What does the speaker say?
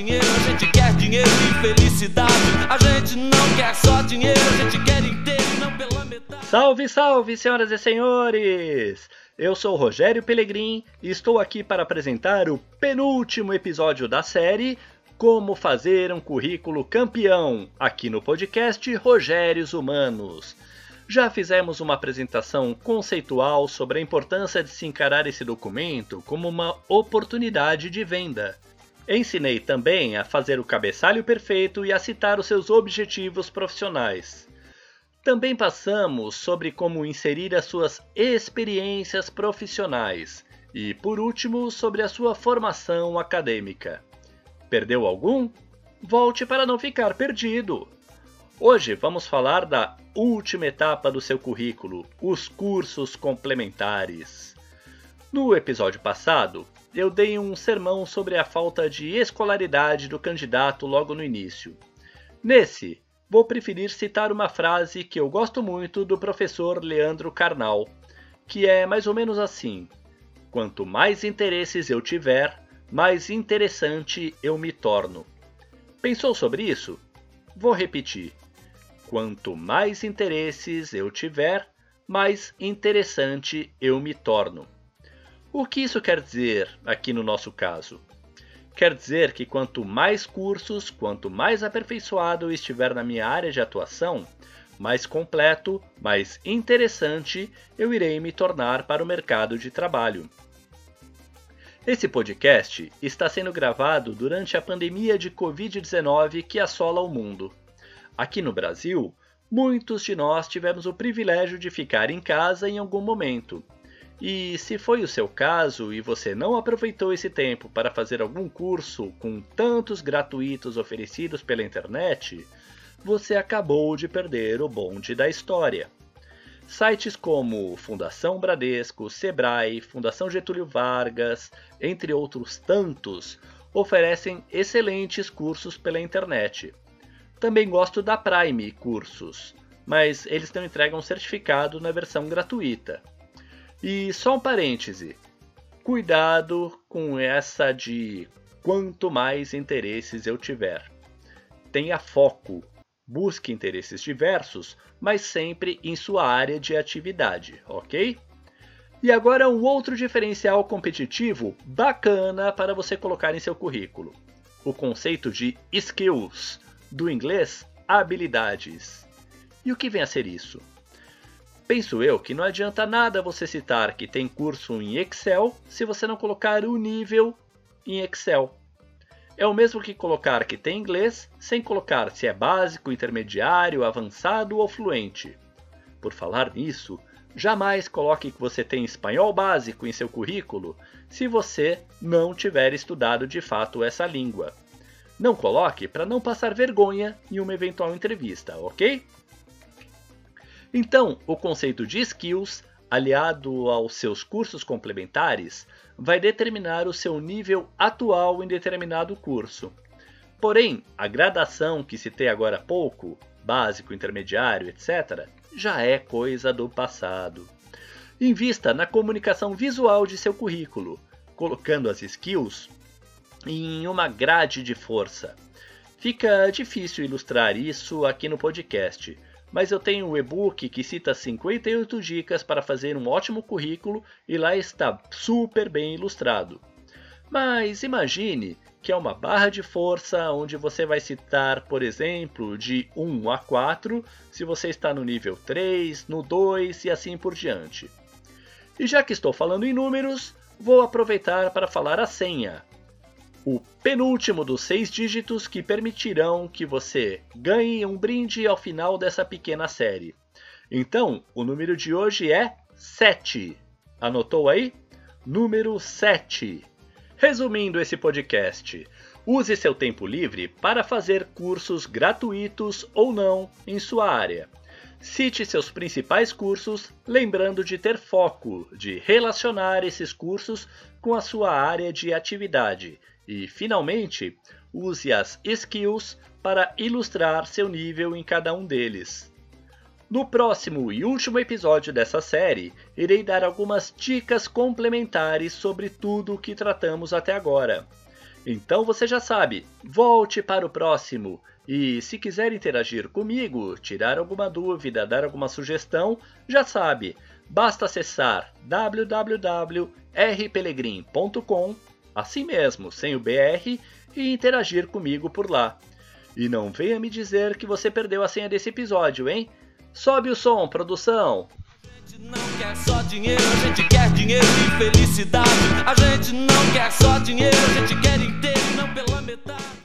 Dinheiro, a gente quer dinheiro e felicidade. A gente não quer só dinheiro, a gente quer inteiro não pela metade. Salve, salve, senhoras e senhores! Eu sou Rogério Pelegrim e estou aqui para apresentar o penúltimo episódio da série Como Fazer um Currículo Campeão, aqui no podcast Rogérios Humanos. Já fizemos uma apresentação conceitual sobre a importância de se encarar esse documento como uma oportunidade de venda. Ensinei também a fazer o cabeçalho perfeito e a citar os seus objetivos profissionais. Também passamos sobre como inserir as suas experiências profissionais e, por último, sobre a sua formação acadêmica. Perdeu algum? Volte para não ficar perdido! Hoje vamos falar da última etapa do seu currículo, os cursos complementares. No episódio passado, eu dei um sermão sobre a falta de escolaridade do candidato logo no início. Nesse, vou preferir citar uma frase que eu gosto muito do professor Leandro Carnal, que é mais ou menos assim: Quanto mais interesses eu tiver, mais interessante eu me torno. Pensou sobre isso? Vou repetir. Quanto mais interesses eu tiver, mais interessante eu me torno. O que isso quer dizer aqui no nosso caso? Quer dizer que quanto mais cursos, quanto mais aperfeiçoado eu estiver na minha área de atuação, mais completo, mais interessante eu irei me tornar para o mercado de trabalho. Esse podcast está sendo gravado durante a pandemia de Covid-19 que assola o mundo. Aqui no Brasil, muitos de nós tivemos o privilégio de ficar em casa em algum momento e se foi o seu caso e você não aproveitou esse tempo para fazer algum curso com tantos gratuitos oferecidos pela internet, você acabou de perder o bonde da história. Sites como Fundação Bradesco, Sebrae, Fundação Getúlio Vargas, entre outros tantos, oferecem excelentes cursos pela internet. Também gosto da Prime Cursos, mas eles não entregam certificado na versão gratuita. E só um parêntese: cuidado com essa de quanto mais interesses eu tiver. Tenha foco, busque interesses diversos, mas sempre em sua área de atividade, ok? E agora um outro diferencial competitivo bacana para você colocar em seu currículo: o conceito de skills, do inglês habilidades. E o que vem a ser isso? Penso eu que não adianta nada você citar que tem curso em Excel se você não colocar o nível em Excel. É o mesmo que colocar que tem inglês sem colocar se é básico, intermediário, avançado ou fluente. Por falar nisso, jamais coloque que você tem espanhol básico em seu currículo se você não tiver estudado de fato essa língua. Não coloque para não passar vergonha em uma eventual entrevista, ok? Então, o conceito de skills, aliado aos seus cursos complementares, vai determinar o seu nível atual em determinado curso. Porém, a gradação que citei agora há pouco, básico, intermediário, etc., já é coisa do passado. Invista na comunicação visual de seu currículo, colocando as skills em uma grade de força. Fica difícil ilustrar isso aqui no podcast, mas eu tenho um e-book que cita 58 dicas para fazer um ótimo currículo e lá está super bem ilustrado. Mas imagine que é uma barra de força onde você vai citar, por exemplo, de 1 a 4, se você está no nível 3, no 2 e assim por diante. E já que estou falando em números, vou aproveitar para falar a senha, o penúltimo dos seis dígitos que permitirão que você ganhe um brinde ao final dessa pequena série. Então, o número de hoje é 7. Anotou aí? Número 7. Resumindo esse podcast, use seu tempo livre para fazer cursos gratuitos ou não em sua área. Cite seus principais cursos, lembrando de ter foco, de relacionar esses cursos com a sua área de atividade e, finalmente, use as skills para ilustrar seu nível em cada um deles. No próximo e último episódio dessa série, irei dar algumas dicas complementares sobre tudo o que tratamos até agora. Então você já sabe, volte para o próximo. E se quiser interagir comigo, tirar alguma dúvida, dar alguma sugestão, já sabe, basta acessar www.rpelegrim.com, assim mesmo, sem o BR, e interagir comigo por lá. E não venha me dizer que você perdeu a senha desse episódio, hein? Sobe o som, produção! A gente não quer só dinheiro, a gente quer dinheiro e felicidade. A gente não quer só dinheiro, a gente quer inteiro, não pela metade.